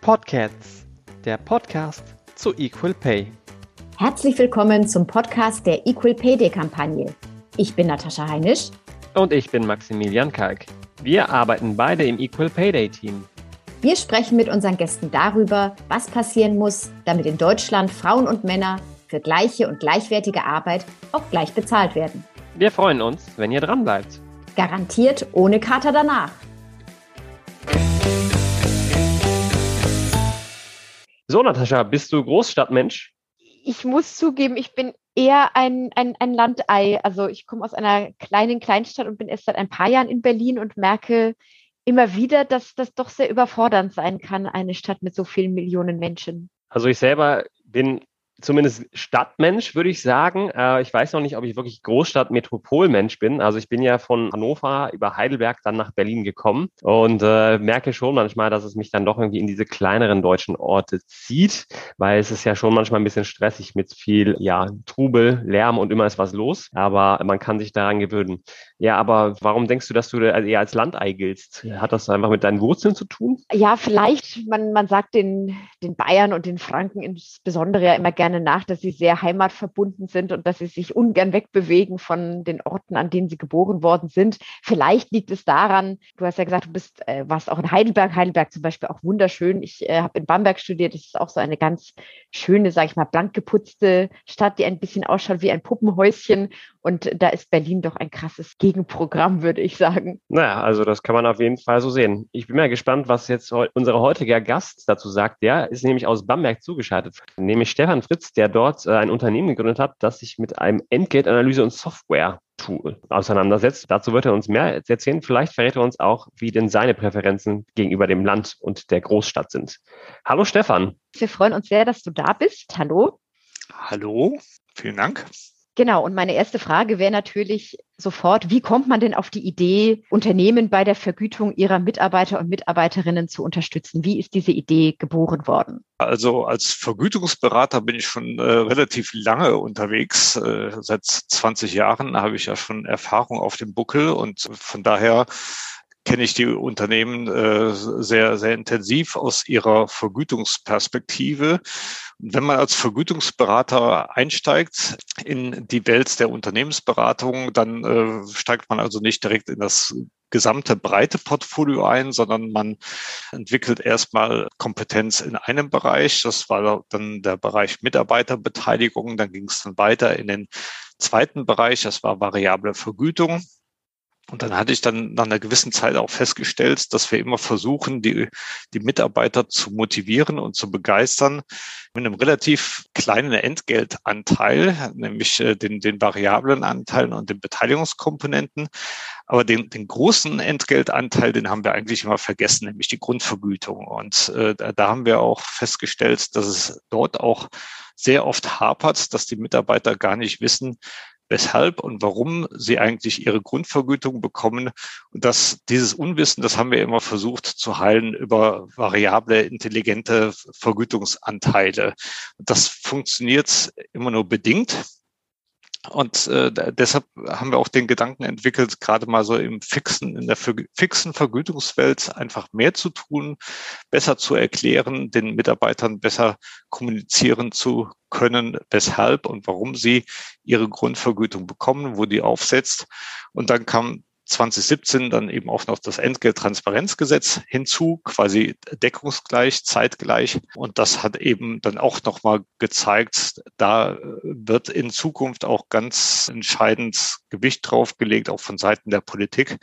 Podcasts, der Podcast zu Equal Pay. Herzlich willkommen zum Podcast der Equal Pay Day Kampagne. Ich bin Natascha Heinisch. Und ich bin Maximilian Kalk. Wir arbeiten beide im Equal Pay Day Team. Wir sprechen mit unseren Gästen darüber, was passieren muss, damit in Deutschland Frauen und Männer für gleiche und gleichwertige Arbeit auch gleich bezahlt werden. Wir freuen uns, wenn ihr dran bleibt. Garantiert ohne Kater danach. So, Natascha, bist du Großstadtmensch? Ich muss zugeben, ich bin eher ein, ein, ein Landei. Also ich komme aus einer kleinen Kleinstadt und bin erst seit ein paar Jahren in Berlin und merke immer wieder, dass das doch sehr überfordernd sein kann, eine Stadt mit so vielen Millionen Menschen. Also ich selber bin zumindest Stadtmensch, würde ich sagen. Äh, ich weiß noch nicht, ob ich wirklich Großstadt-Metropolmensch bin. Also ich bin ja von Hannover über Heidelberg dann nach Berlin gekommen und äh, merke schon manchmal, dass es mich dann doch irgendwie in diese kleineren deutschen Orte zieht, weil es ist ja schon manchmal ein bisschen stressig mit viel ja, Trubel, Lärm und immer ist was los. Aber man kann sich daran gewöhnen. Ja, aber warum denkst du, dass du eher als Landei giltst? Hat das einfach mit deinen Wurzeln zu tun? Ja, vielleicht, man, man sagt den, den Bayern und den Franken insbesondere ja immer gerne gerne nach, dass sie sehr heimatverbunden sind und dass sie sich ungern wegbewegen von den Orten, an denen sie geboren worden sind. Vielleicht liegt es daran, du hast ja gesagt, du bist, äh, warst auch in Heidelberg, Heidelberg zum Beispiel auch wunderschön. Ich äh, habe in Bamberg studiert, das ist auch so eine ganz schöne, sage ich mal, blank geputzte Stadt, die ein bisschen ausschaut wie ein Puppenhäuschen. Und da ist Berlin doch ein krasses Gegenprogramm, würde ich sagen. Naja, also das kann man auf jeden Fall so sehen. Ich bin mal gespannt, was jetzt unser heutiger Gast dazu sagt. Der ist nämlich aus Bamberg zugeschaltet, nämlich Stefan Fritz, der dort äh, ein Unternehmen gegründet hat, das sich mit einem Entgeltanalyse- und Software-Tool auseinandersetzt. Dazu wird er uns mehr erzählen. Vielleicht verrät er uns auch, wie denn seine Präferenzen gegenüber dem Land und der Großstadt sind. Hallo Stefan. Wir freuen uns sehr, dass du da bist. Hallo. Hallo, vielen Dank. Genau, und meine erste Frage wäre natürlich sofort, wie kommt man denn auf die Idee, Unternehmen bei der Vergütung ihrer Mitarbeiter und Mitarbeiterinnen zu unterstützen? Wie ist diese Idee geboren worden? Also als Vergütungsberater bin ich schon äh, relativ lange unterwegs. Äh, seit 20 Jahren habe ich ja schon Erfahrung auf dem Buckel und von daher kenne ich die Unternehmen äh, sehr, sehr intensiv aus ihrer Vergütungsperspektive. Wenn man als Vergütungsberater einsteigt in die Welt der Unternehmensberatung, dann äh, steigt man also nicht direkt in das gesamte breite Portfolio ein, sondern man entwickelt erstmal Kompetenz in einem Bereich. Das war dann der Bereich Mitarbeiterbeteiligung. Dann ging es dann weiter in den zweiten Bereich. Das war variable Vergütung. Und dann hatte ich dann nach einer gewissen Zeit auch festgestellt, dass wir immer versuchen, die, die Mitarbeiter zu motivieren und zu begeistern mit einem relativ kleinen Entgeltanteil, nämlich äh, den, den variablen Anteilen und den Beteiligungskomponenten. Aber den, den großen Entgeltanteil, den haben wir eigentlich immer vergessen, nämlich die Grundvergütung. Und äh, da haben wir auch festgestellt, dass es dort auch sehr oft hapert, dass die Mitarbeiter gar nicht wissen, weshalb und warum sie eigentlich ihre Grundvergütung bekommen. Und das, dieses Unwissen, das haben wir immer versucht zu heilen über variable, intelligente Vergütungsanteile. Das funktioniert immer nur bedingt. Und äh, deshalb haben wir auch den Gedanken entwickelt, gerade mal so im fixen, in der fixen Vergütungswelt einfach mehr zu tun, besser zu erklären, den Mitarbeitern besser kommunizieren zu können, weshalb und warum sie ihre Grundvergütung bekommen, wo die aufsetzt. Und dann kam 2017 dann eben auch noch das Entgelttransparenzgesetz hinzu, quasi deckungsgleich, zeitgleich. Und das hat eben dann auch nochmal gezeigt, da wird in Zukunft auch ganz entscheidend Gewicht draufgelegt, auch von Seiten der Politik.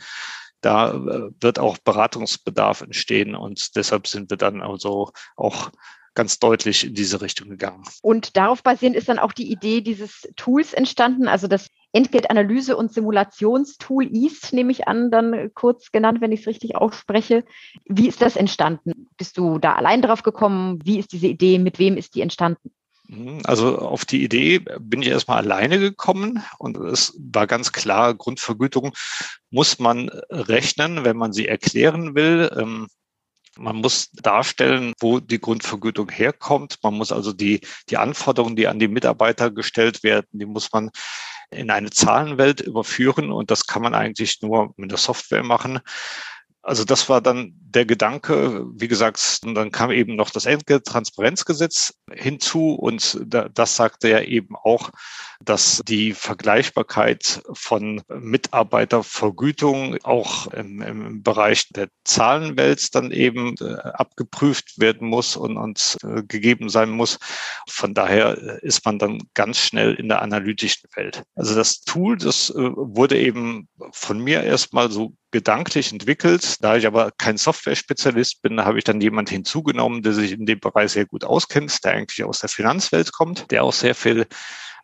Da äh, wird auch Beratungsbedarf entstehen und deshalb sind wir dann also auch ganz deutlich in diese Richtung gegangen. Und darauf basierend ist dann auch die Idee dieses Tools entstanden, also das Entgeltanalyse- und Simulationstool EAST, nehme ich an, dann kurz genannt, wenn ich es richtig ausspreche. Wie ist das entstanden? Bist du da allein drauf gekommen? Wie ist diese Idee? Mit wem ist die entstanden? Mhm, also auf die Idee bin ich erstmal alleine gekommen und es war ganz klar, Grundvergütung muss man rechnen, wenn man sie erklären will. Man muss darstellen, wo die Grundvergütung herkommt. Man muss also die, die Anforderungen, die an die Mitarbeiter gestellt werden, die muss man in eine Zahlenwelt überführen. Und das kann man eigentlich nur mit der Software machen. Also das war dann der Gedanke, wie gesagt, dann kam eben noch das Entgelttransparenzgesetz hinzu und das sagte ja eben auch, dass die Vergleichbarkeit von Mitarbeitervergütung auch im, im Bereich der Zahlenwelt dann eben äh, abgeprüft werden muss und, und äh, gegeben sein muss. Von daher ist man dann ganz schnell in der analytischen Welt. Also das Tool, das äh, wurde eben von mir erstmal so gedanklich entwickelt. Da ich aber kein Software-Spezialist bin, habe ich dann jemand hinzugenommen, der sich in dem Bereich sehr gut auskennt, der eigentlich aus der Finanzwelt kommt, der auch sehr viel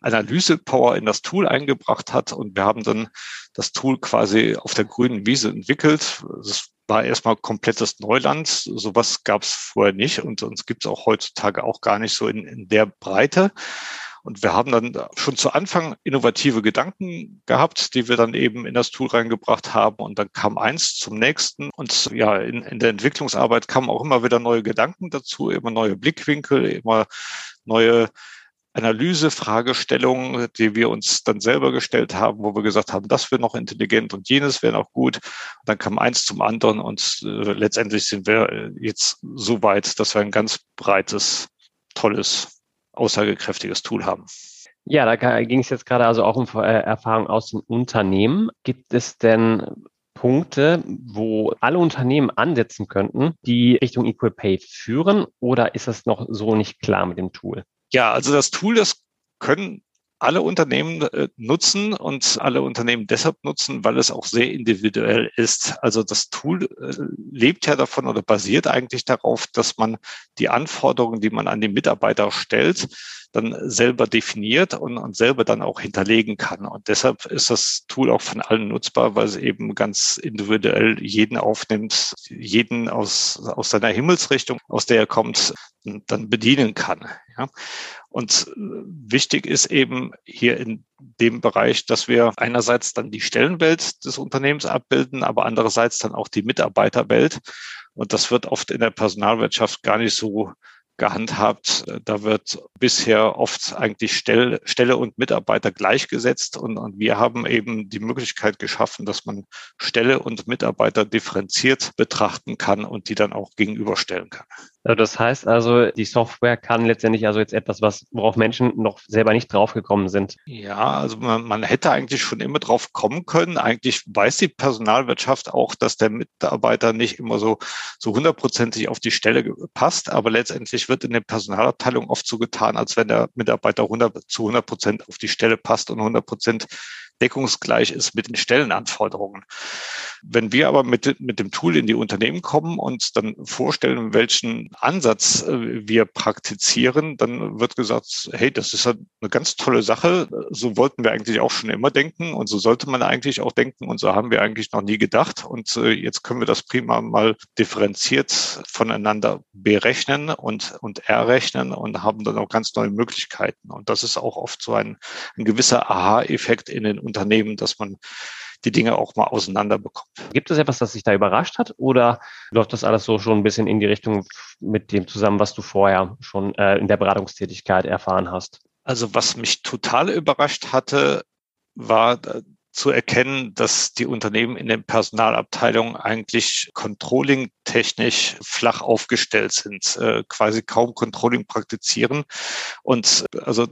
Analyse-Power in das Tool eingebracht hat. Und wir haben dann das Tool quasi auf der grünen Wiese entwickelt. Das war erstmal komplettes Neuland. Sowas gab es vorher nicht und uns gibt es auch heutzutage auch gar nicht so in, in der Breite. Und wir haben dann schon zu Anfang innovative Gedanken gehabt, die wir dann eben in das Tool reingebracht haben. Und dann kam eins zum nächsten. Und ja, in, in der Entwicklungsarbeit kamen auch immer wieder neue Gedanken dazu, immer neue Blickwinkel, immer neue Analyse, Fragestellungen, die wir uns dann selber gestellt haben, wo wir gesagt haben, das wäre noch intelligent und jenes wäre noch gut. dann kam eins zum anderen und äh, letztendlich sind wir äh, jetzt so weit, dass wir ein ganz breites, tolles aussagekräftiges Tool haben. Ja, da ging es jetzt gerade also auch um äh, Erfahrung aus den Unternehmen. Gibt es denn Punkte, wo alle Unternehmen ansetzen könnten, die Richtung Equal Pay führen oder ist das noch so nicht klar mit dem Tool? Ja, also das Tool, das können alle Unternehmen äh, nutzen und alle Unternehmen deshalb nutzen, weil es auch sehr individuell ist. Also das Tool äh, lebt ja davon oder basiert eigentlich darauf, dass man die Anforderungen, die man an die Mitarbeiter stellt, dann selber definiert und, und selber dann auch hinterlegen kann. Und deshalb ist das Tool auch von allen nutzbar, weil es eben ganz individuell jeden aufnimmt, jeden aus, aus seiner Himmelsrichtung, aus der er kommt, dann bedienen kann. Ja. Und wichtig ist eben hier in dem Bereich, dass wir einerseits dann die Stellenwelt des Unternehmens abbilden, aber andererseits dann auch die Mitarbeiterwelt. Und das wird oft in der Personalwirtschaft gar nicht so gehandhabt. Da wird bisher oft eigentlich Stelle, und Mitarbeiter gleichgesetzt und, und wir haben eben die Möglichkeit geschaffen, dass man Stelle und Mitarbeiter differenziert betrachten kann und die dann auch gegenüberstellen kann. Also das heißt also, die Software kann letztendlich also jetzt etwas, was, worauf Menschen noch selber nicht draufgekommen sind. Ja, also man, man hätte eigentlich schon immer drauf kommen können. Eigentlich weiß die Personalwirtschaft auch, dass der Mitarbeiter nicht immer so, so hundertprozentig auf die Stelle passt, aber letztendlich wird in der Personalabteilung oft so getan, als wenn der Mitarbeiter 100, zu 100 Prozent auf die Stelle passt und 100 Prozent deckungsgleich ist mit den Stellenanforderungen. Wenn wir aber mit, mit dem Tool in die Unternehmen kommen und dann vorstellen, welchen Ansatz äh, wir praktizieren, dann wird gesagt, hey, das ist eine ganz tolle Sache. So wollten wir eigentlich auch schon immer denken und so sollte man eigentlich auch denken und so haben wir eigentlich noch nie gedacht. Und äh, jetzt können wir das prima mal differenziert voneinander berechnen und, und errechnen und haben dann auch ganz neue Möglichkeiten. Und das ist auch oft so ein, ein gewisser Aha-Effekt in den Unternehmen, dass man die Dinge auch mal auseinander bekommt. Gibt es etwas, das sich da überrascht hat oder läuft das alles so schon ein bisschen in die Richtung mit dem zusammen, was du vorher schon äh, in der Beratungstätigkeit erfahren hast? Also was mich total überrascht hatte, war zu erkennen, dass die Unternehmen in den Personalabteilungen eigentlich controlling-technisch flach aufgestellt sind, äh, quasi kaum Controlling praktizieren. Und also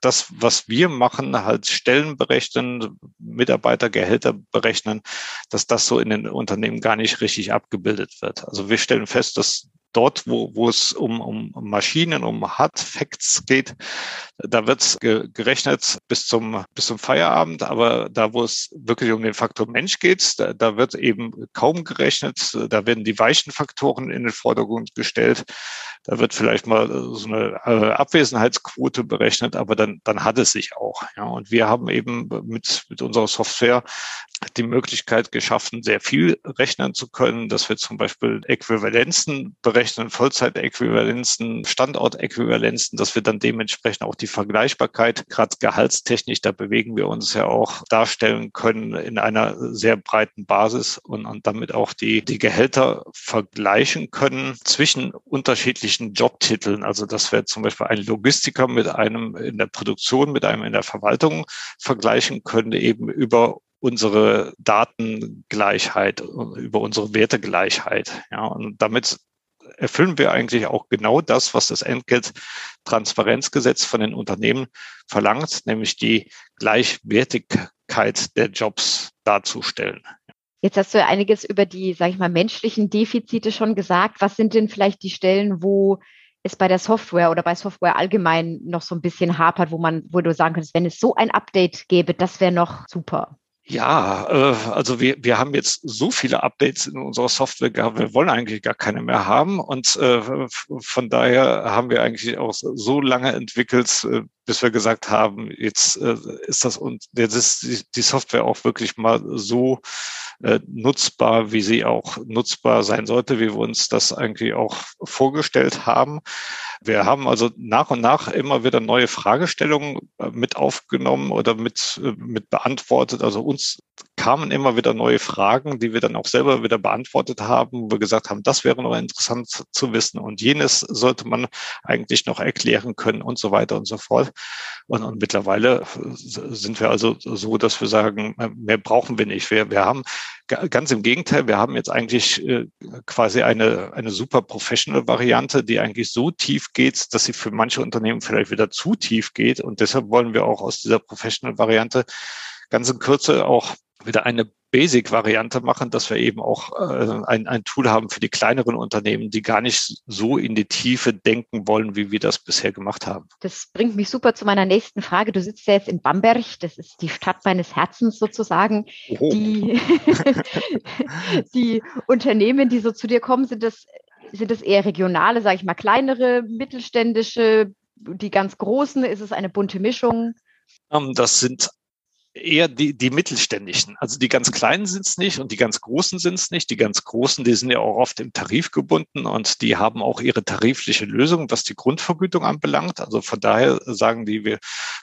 das, was wir machen, halt Stellen berechnen, Mitarbeitergehälter berechnen, dass das so in den Unternehmen gar nicht richtig abgebildet wird. Also wir stellen fest, dass dort, wo, wo es um, um Maschinen, um Hard Facts geht, da wird ge gerechnet bis zum, bis zum Feierabend. Aber da, wo es wirklich um den Faktor Mensch geht, da, da wird eben kaum gerechnet. Da werden die weichen Faktoren in den Vordergrund gestellt. Da wird vielleicht mal so eine äh, Abwesenheitsquote berechnet, aber dann, dann hat es sich auch. Ja. Und wir haben eben mit, mit unserer Software die Möglichkeit geschaffen, sehr viel rechnen zu können, dass wir zum Beispiel Äquivalenzen berechnen entsprechenden Vollzeitäquivalenzen, Standortäquivalenzen, dass wir dann dementsprechend auch die Vergleichbarkeit, gerade gehaltstechnisch, da bewegen wir uns ja auch, darstellen können in einer sehr breiten Basis und, und damit auch die, die Gehälter vergleichen können zwischen unterschiedlichen Jobtiteln. Also dass wir zum Beispiel einen Logistiker mit einem in der Produktion, mit einem in der Verwaltung vergleichen können, eben über unsere Datengleichheit, über unsere Wertegleichheit. Ja, und damit erfüllen wir eigentlich auch genau das, was das Entgelttransparenzgesetz von den Unternehmen verlangt, nämlich die Gleichwertigkeit der Jobs darzustellen. Jetzt hast du ja einiges über die, sage ich mal, menschlichen Defizite schon gesagt. Was sind denn vielleicht die Stellen, wo es bei der Software oder bei Software allgemein noch so ein bisschen hapert, wo man, wo du sagen könntest, wenn es so ein Update gäbe, das wäre noch super? Ja, äh, also wir, wir haben jetzt so viele Updates in unserer Software gehabt, wir wollen eigentlich gar keine mehr haben. Und äh, von daher haben wir eigentlich auch so lange entwickelt, äh, bis wir gesagt haben, jetzt äh, ist das und jetzt ist die Software auch wirklich mal so äh, nutzbar, wie sie auch nutzbar sein sollte, wie wir uns das eigentlich auch vorgestellt haben. Wir haben also nach und nach immer wieder neue Fragestellungen äh, mit aufgenommen oder mit, äh, mit beantwortet. Also uns kamen immer wieder neue Fragen, die wir dann auch selber wieder beantwortet haben, wo wir gesagt haben, das wäre noch interessant zu wissen und jenes sollte man eigentlich noch erklären können und so weiter und so fort. Und, und mittlerweile sind wir also so, dass wir sagen, mehr brauchen wir nicht. Wir, wir haben ganz im Gegenteil, wir haben jetzt eigentlich äh, quasi eine, eine super professional Variante, die eigentlich so tief geht, dass sie für manche Unternehmen vielleicht wieder zu tief geht. Und deshalb wollen wir auch aus dieser professional Variante ganz in Kürze auch wieder eine Basic-Variante machen, dass wir eben auch äh, ein, ein Tool haben für die kleineren Unternehmen, die gar nicht so in die Tiefe denken wollen, wie wir das bisher gemacht haben. Das bringt mich super zu meiner nächsten Frage. Du sitzt ja jetzt in Bamberg, das ist die Stadt meines Herzens sozusagen. Die, die Unternehmen, die so zu dir kommen, sind das, sind das eher regionale, sage ich mal, kleinere, mittelständische, die ganz großen? Ist es eine bunte Mischung? Ähm, das sind eher die, die mittelständischen. Also die ganz kleinen sind es nicht und die ganz großen sind es nicht. Die ganz großen, die sind ja auch oft im Tarif gebunden und die haben auch ihre tarifliche Lösung, was die Grundvergütung anbelangt. Also von daher sagen die, wir,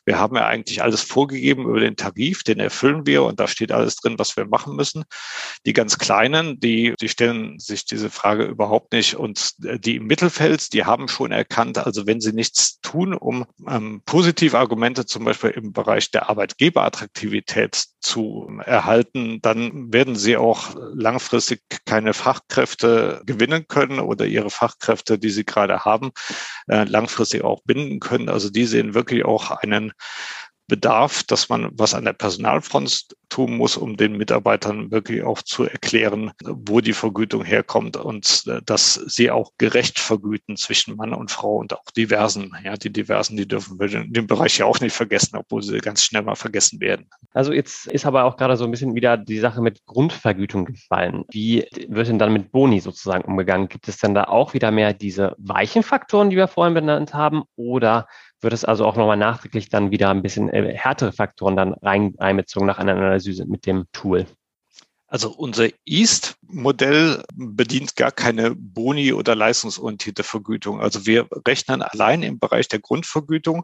wir haben ja eigentlich alles vorgegeben über den Tarif, den erfüllen wir und da steht alles drin, was wir machen müssen. Die ganz kleinen, die, die stellen sich diese Frage überhaupt nicht und die im Mittelfeld, die haben schon erkannt, also wenn sie nichts tun, um ähm, positive Argumente zum Beispiel im Bereich der Arbeitgeberattraktivität Attraktivität zu erhalten, dann werden sie auch langfristig keine Fachkräfte gewinnen können oder ihre Fachkräfte, die sie gerade haben, äh, langfristig auch binden können. Also die sehen wirklich auch einen Bedarf, dass man was an der Personalfront tun muss, um den Mitarbeitern wirklich auch zu erklären, wo die Vergütung herkommt und äh, dass sie auch gerecht vergüten zwischen Mann und Frau und auch diversen. Ja, die diversen, die dürfen wir in dem Bereich ja auch nicht vergessen, obwohl sie ganz schnell mal vergessen werden. Also jetzt ist aber auch gerade so ein bisschen wieder die Sache mit Grundvergütung gefallen. Wie wird denn dann mit Boni sozusagen umgegangen? Gibt es denn da auch wieder mehr diese weichen Faktoren, die wir vorhin benannt haben, oder wird es also auch nochmal nachträglich dann wieder ein bisschen äh, härtere Faktoren dann rein, einbezogen nach einer Analyse mit dem Tool. Also unser East-Modell bedient gar keine Boni- oder leistungsorientierte Vergütung. Also wir rechnen allein im Bereich der Grundvergütung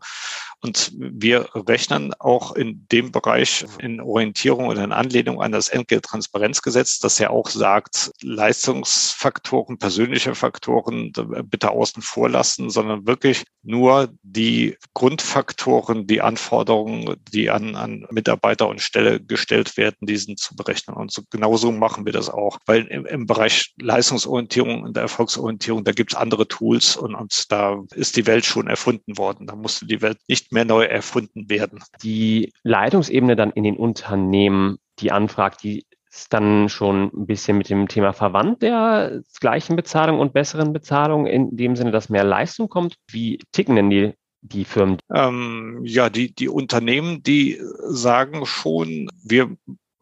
und wir rechnen auch in dem Bereich in Orientierung oder in Anlehnung an das Entgelttransparenzgesetz, das ja auch sagt, Leistungsfaktoren, persönliche Faktoren bitte außen vor lassen, sondern wirklich nur die Grundfaktoren, die Anforderungen, die an, an Mitarbeiter und Stelle gestellt werden, diesen zu berechnen. Und so, genauso machen wir das auch. Weil im, im Bereich Leistungsorientierung und Erfolgsorientierung, da gibt es andere Tools und, und da ist die Welt schon erfunden worden. Da musste die Welt nicht mehr neu erfunden werden. Die Leitungsebene dann in den Unternehmen, die anfragt, die ist dann schon ein bisschen mit dem Thema verwandt der gleichen Bezahlung und besseren Bezahlung, in dem Sinne, dass mehr Leistung kommt. Wie ticken denn die die Firmen? Ähm, ja, die, die Unternehmen, die sagen schon, wir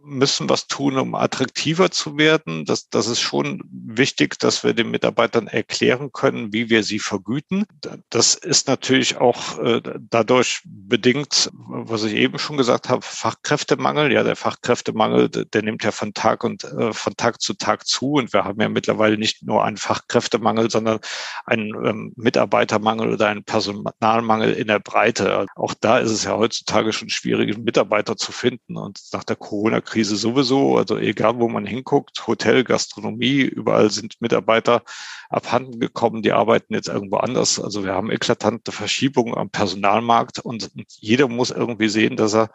müssen was tun, um attraktiver zu werden. Das, das ist schon wichtig, dass wir den Mitarbeitern erklären können, wie wir sie vergüten. Das ist natürlich auch äh, dadurch bedingt, was ich eben schon gesagt habe, Fachkräftemangel. Ja, der Fachkräftemangel, der nimmt ja von Tag und äh, von Tag zu Tag zu. Und wir haben ja mittlerweile nicht nur einen Fachkräftemangel, sondern einen ähm, Mitarbeitermangel oder einen Personalmangel in der Breite. Auch da ist es ja heutzutage schon schwierig, Mitarbeiter zu finden. Und nach der Corona-Krise sowieso, also egal wo man hinguckt, Hotel, Gastronomie, überall sind Mitarbeiter abhanden gekommen, die arbeiten jetzt irgendwo anders. Also wir haben eklatante Verschiebungen am Personalmarkt und jeder muss irgendwie sehen, dass er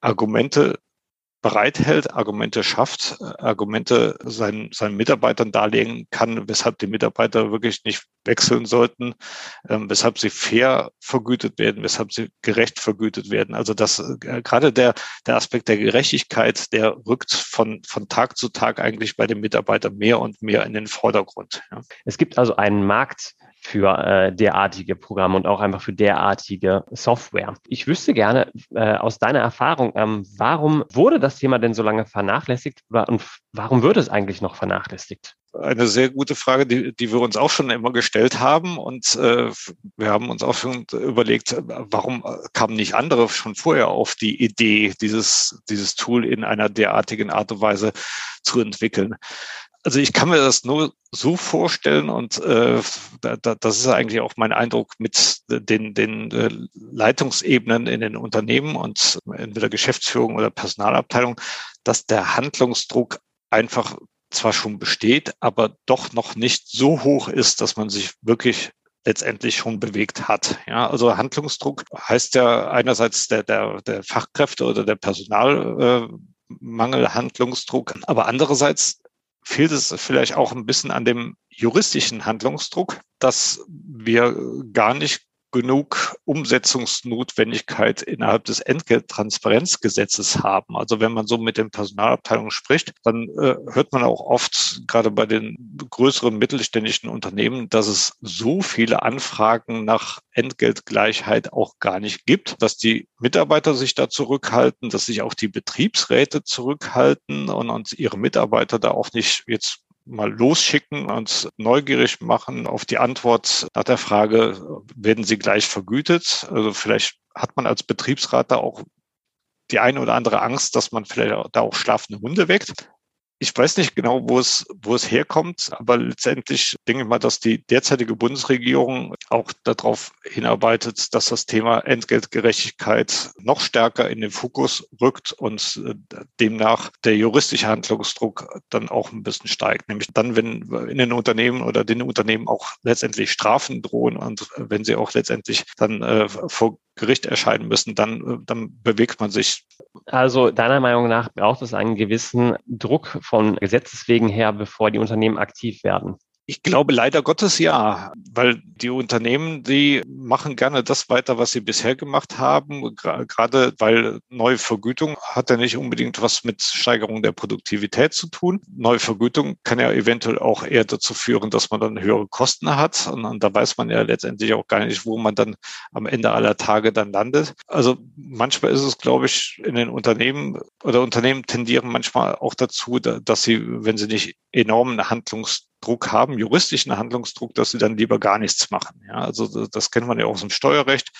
Argumente bereithält, Argumente schafft, äh, Argumente seinen, seinen Mitarbeitern darlegen kann, weshalb die Mitarbeiter wirklich nicht wechseln sollten, ähm, weshalb sie fair vergütet werden, weshalb sie gerecht vergütet werden. Also das äh, gerade der, der Aspekt der Gerechtigkeit, der rückt von, von Tag zu Tag eigentlich bei den Mitarbeitern mehr und mehr in den Vordergrund. Ja. Es gibt also einen Markt für äh, derartige Programme und auch einfach für derartige Software. Ich wüsste gerne äh, aus deiner Erfahrung, ähm, warum wurde das Thema denn so lange vernachlässigt und warum wird es eigentlich noch vernachlässigt? Eine sehr gute Frage, die, die wir uns auch schon immer gestellt haben. Und äh, wir haben uns auch schon überlegt, warum kamen nicht andere schon vorher auf die Idee, dieses, dieses Tool in einer derartigen Art und Weise zu entwickeln. Also ich kann mir das nur so vorstellen und äh, da, da, das ist eigentlich auch mein Eindruck mit den, den äh, Leitungsebenen in den Unternehmen und entweder Geschäftsführung oder Personalabteilung, dass der Handlungsdruck einfach zwar schon besteht, aber doch noch nicht so hoch ist, dass man sich wirklich letztendlich schon bewegt hat. Ja, also Handlungsdruck heißt ja einerseits der, der, der Fachkräfte oder der Personalmangel, äh, Handlungsdruck, aber andererseits fehlt es vielleicht auch ein bisschen an dem juristischen Handlungsdruck, dass wir gar nicht genug Umsetzungsnotwendigkeit innerhalb des Entgelttransparenzgesetzes haben. Also wenn man so mit den Personalabteilungen spricht, dann äh, hört man auch oft, gerade bei den größeren mittelständischen Unternehmen, dass es so viele Anfragen nach Entgeltgleichheit auch gar nicht gibt, dass die Mitarbeiter sich da zurückhalten, dass sich auch die Betriebsräte zurückhalten und, und ihre Mitarbeiter da auch nicht jetzt mal losschicken, uns neugierig machen auf die Antwort nach der Frage, werden sie gleich vergütet? Also vielleicht hat man als Betriebsrat da auch die eine oder andere Angst, dass man vielleicht da auch schlafende Hunde weckt ich weiß nicht genau, wo es, wo es herkommt, aber letztendlich denke ich mal, dass die derzeitige Bundesregierung auch darauf hinarbeitet, dass das Thema Entgeltgerechtigkeit noch stärker in den Fokus rückt und äh, demnach der juristische Handlungsdruck dann auch ein bisschen steigt. Nämlich dann, wenn in den Unternehmen oder den Unternehmen auch letztendlich Strafen drohen und wenn sie auch letztendlich dann äh, vor Gericht erscheinen müssen, dann, äh, dann bewegt man sich. Also deiner Meinung nach braucht es einen gewissen Druck von Gesetzes wegen her, bevor die Unternehmen aktiv werden? Ich glaube leider Gottes ja, weil die Unternehmen, die machen gerne das weiter, was sie bisher gemacht haben, gerade weil neue Vergütung hat ja nicht unbedingt was mit Steigerung der Produktivität zu tun. Neue Vergütung kann ja eventuell auch eher dazu führen, dass man dann höhere Kosten hat und, und da weiß man ja letztendlich auch gar nicht, wo man dann am Ende aller Tage dann landet. Also manchmal ist es, glaube ich, in den Unternehmen oder Unternehmen tendieren manchmal auch dazu, dass sie, wenn sie nicht enormen Handlungs Druck haben, juristischen Handlungsdruck, dass sie dann lieber gar nichts machen. Ja, also das kennt man ja auch aus dem Steuerrecht.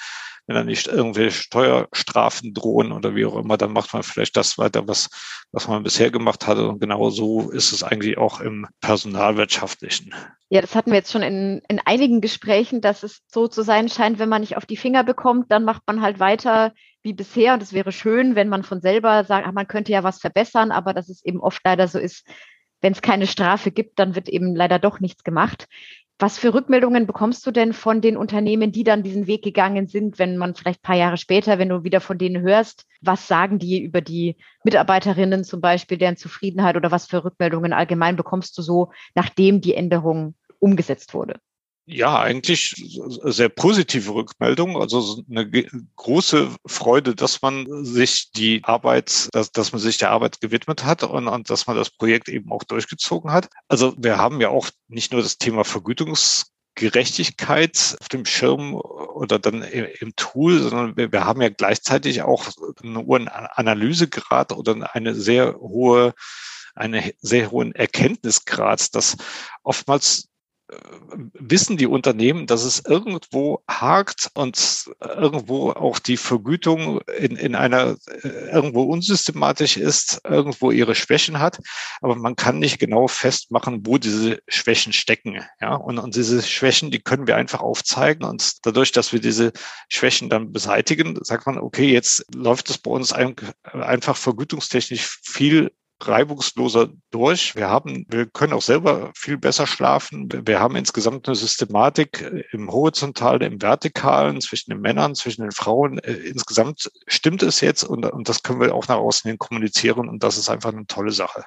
Wenn dann nicht irgendwelche Steuerstrafen drohen oder wie auch immer, dann macht man vielleicht das weiter, was, was man bisher gemacht hatte. Und genau so ist es eigentlich auch im Personalwirtschaftlichen. Ja, das hatten wir jetzt schon in, in einigen Gesprächen, dass es so zu sein scheint, wenn man nicht auf die Finger bekommt, dann macht man halt weiter wie bisher. Und es wäre schön, wenn man von selber sagt, ach, man könnte ja was verbessern, aber dass es eben oft leider so ist, wenn es keine Strafe gibt, dann wird eben leider doch nichts gemacht. Was für Rückmeldungen bekommst du denn von den Unternehmen, die dann diesen Weg gegangen sind, wenn man vielleicht ein paar Jahre später, wenn du wieder von denen hörst, was sagen die über die Mitarbeiterinnen zum Beispiel, deren Zufriedenheit oder was für Rückmeldungen allgemein bekommst du so, nachdem die Änderung umgesetzt wurde? Ja, eigentlich sehr positive Rückmeldung. Also eine große Freude, dass man sich die Arbeit, dass, dass man sich der Arbeit gewidmet hat und, und dass man das Projekt eben auch durchgezogen hat. Also wir haben ja auch nicht nur das Thema Vergütungs Gerechtigkeit auf dem Schirm oder dann im Tool, sondern wir, wir haben ja gleichzeitig auch einen hohen Analysegrad oder eine sehr hohe, einen sehr hohen Erkenntnisgrad, dass oftmals wissen die Unternehmen, dass es irgendwo hakt und irgendwo auch die Vergütung in, in einer äh, irgendwo unsystematisch ist, irgendwo ihre Schwächen hat, aber man kann nicht genau festmachen, wo diese Schwächen stecken. Ja, und, und diese Schwächen, die können wir einfach aufzeigen und dadurch, dass wir diese Schwächen dann beseitigen, sagt man, okay, jetzt läuft es bei uns einfach vergütungstechnisch viel reibungsloser durch. Wir haben, wir können auch selber viel besser schlafen. Wir haben insgesamt eine Systematik im horizontalen, im vertikalen, zwischen den Männern, zwischen den Frauen. Äh, insgesamt stimmt es jetzt und, und das können wir auch nach außen hin kommunizieren und das ist einfach eine tolle Sache.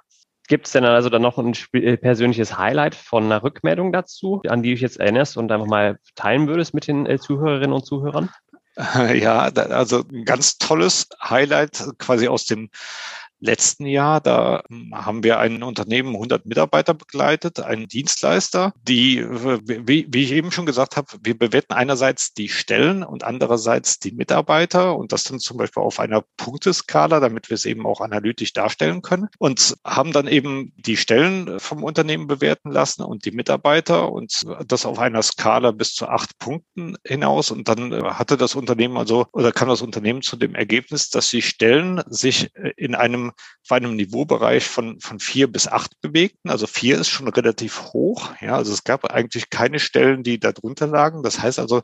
Gibt es denn also dann noch ein äh, persönliches Highlight von einer Rückmeldung dazu, an die du dich jetzt erinnerst und einfach mal teilen würdest mit den äh, Zuhörerinnen und Zuhörern? Ja, also ein ganz tolles Highlight quasi aus dem letzten Jahr. Da haben wir ein Unternehmen 100 Mitarbeiter begleitet, einen Dienstleister, die, wie, wie ich eben schon gesagt habe, wir bewerten einerseits die Stellen und andererseits die Mitarbeiter und das dann zum Beispiel auf einer Punkteskala, damit wir es eben auch analytisch darstellen können und haben dann eben die Stellen vom Unternehmen bewerten lassen und die Mitarbeiter und das auf einer Skala bis zu acht Punkten hinaus und dann hatte das Unternehmen also oder kam das Unternehmen zu dem Ergebnis, dass die Stellen sich in einem auf einem Niveaubereich von, von vier bis acht bewegten. Also vier ist schon relativ hoch. Ja, also es gab eigentlich keine Stellen, die da drunter lagen. Das heißt also,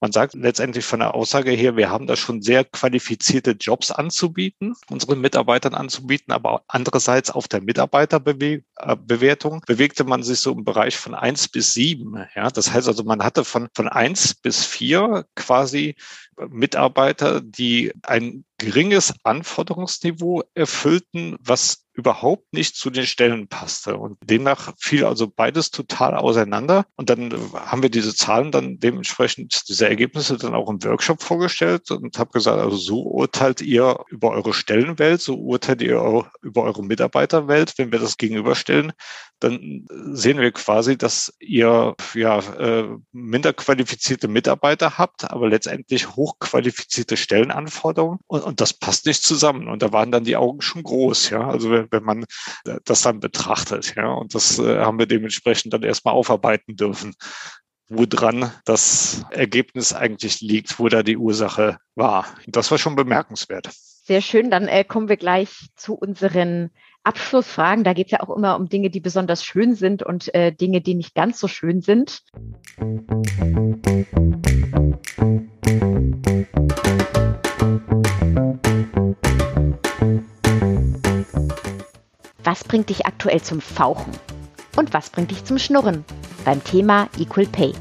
man sagt letztendlich von der Aussage her, wir haben da schon sehr qualifizierte Jobs anzubieten, unseren Mitarbeitern anzubieten, aber andererseits auf der Mitarbeiterbewertung bewegte man sich so im Bereich von eins bis sieben. Ja, das heißt also, man hatte von, von eins bis vier quasi Mitarbeiter, die ein geringes Anforderungsniveau erfüllten, was überhaupt nicht zu den Stellen passte. Und demnach fiel also beides total auseinander. Und dann haben wir diese Zahlen dann dementsprechend, diese Ergebnisse dann auch im Workshop vorgestellt und habe gesagt, also so urteilt ihr über eure Stellenwelt, so urteilt ihr über eure Mitarbeiterwelt. Wenn wir das gegenüberstellen, dann sehen wir quasi, dass ihr ja äh, minder qualifizierte Mitarbeiter habt, aber letztendlich hochqualifizierte Stellenanforderungen. Und, und das passt nicht zusammen. Und da waren dann die Augen schon groß, ja. Also wenn man das dann betrachtet. Ja, und das äh, haben wir dementsprechend dann erstmal aufarbeiten dürfen, woran das Ergebnis eigentlich liegt, wo da die Ursache war. Das war schon bemerkenswert. Sehr schön. Dann äh, kommen wir gleich zu unseren Abschlussfragen. Da geht es ja auch immer um Dinge, die besonders schön sind und äh, Dinge, die nicht ganz so schön sind. Was bringt dich aktuell zum Fauchen? Und was bringt dich zum Schnurren? Beim Thema Equal Pay.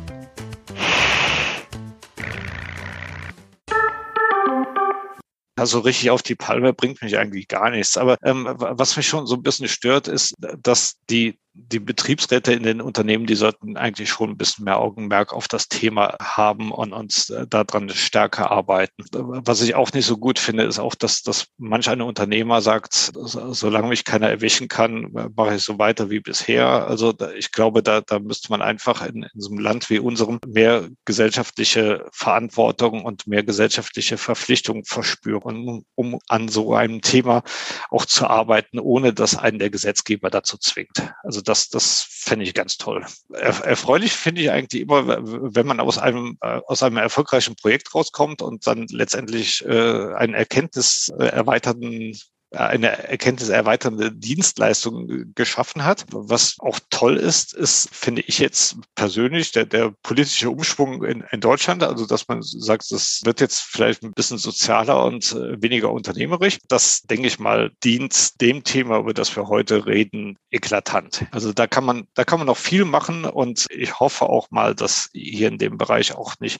Also richtig auf die Palme bringt mich eigentlich gar nichts. Aber ähm, was mich schon so ein bisschen stört, ist, dass die die Betriebsräte in den Unternehmen, die sollten eigentlich schon ein bisschen mehr Augenmerk auf das Thema haben und uns äh, daran stärker arbeiten. Was ich auch nicht so gut finde, ist auch, dass, dass manch ein Unternehmer sagt, solange mich keiner erwischen kann, mache ich so weiter wie bisher. Also ich glaube, da, da müsste man einfach in, in so einem Land wie unserem mehr gesellschaftliche Verantwortung und mehr gesellschaftliche Verpflichtung verspüren, um an so einem Thema auch zu arbeiten, ohne dass einen der Gesetzgeber dazu zwingt. Also das, das fände ich ganz toll. Er, erfreulich finde ich eigentlich immer, wenn man aus einem, äh, aus einem erfolgreichen Projekt rauskommt und dann letztendlich äh, einen Erkenntnis äh, erweiterten eine erkenntniserweiternde Dienstleistung geschaffen hat. Was auch toll ist, ist, finde ich jetzt persönlich, der, der politische Umschwung in, in Deutschland, also dass man sagt, das wird jetzt vielleicht ein bisschen sozialer und äh, weniger unternehmerisch. Das, denke ich mal, dient dem Thema, über das wir heute reden, eklatant. Also da kann man, da kann man noch viel machen und ich hoffe auch mal, dass hier in dem Bereich auch nicht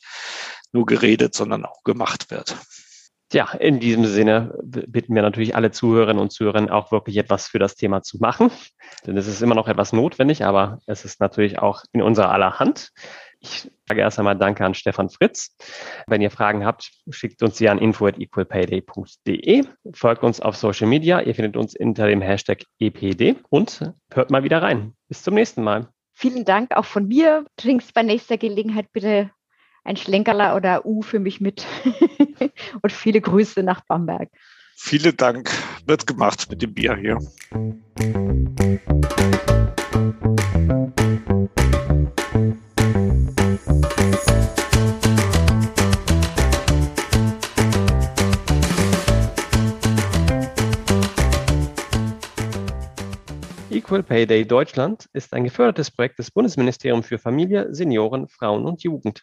nur geredet, sondern auch gemacht wird. Ja, in diesem Sinne bitten wir natürlich alle Zuhörerinnen und Zuhörer auch wirklich etwas für das Thema zu machen. Denn es ist immer noch etwas notwendig, aber es ist natürlich auch in unserer aller Hand. Ich sage erst einmal Danke an Stefan Fritz. Wenn ihr Fragen habt, schickt uns sie an info@equalpayday.de. Folgt uns auf Social Media. Ihr findet uns unter dem Hashtag EPD und hört mal wieder rein. Bis zum nächsten Mal. vielen Dank auch von mir. Trinkst bei nächster Gelegenheit bitte ein Schlenkerler oder U für mich mit. Und viele Grüße nach Bamberg. Vielen Dank. Wird gemacht mit dem Bier hier. Equal Pay Day Deutschland ist ein gefördertes Projekt des Bundesministeriums für Familie, Senioren, Frauen und Jugend.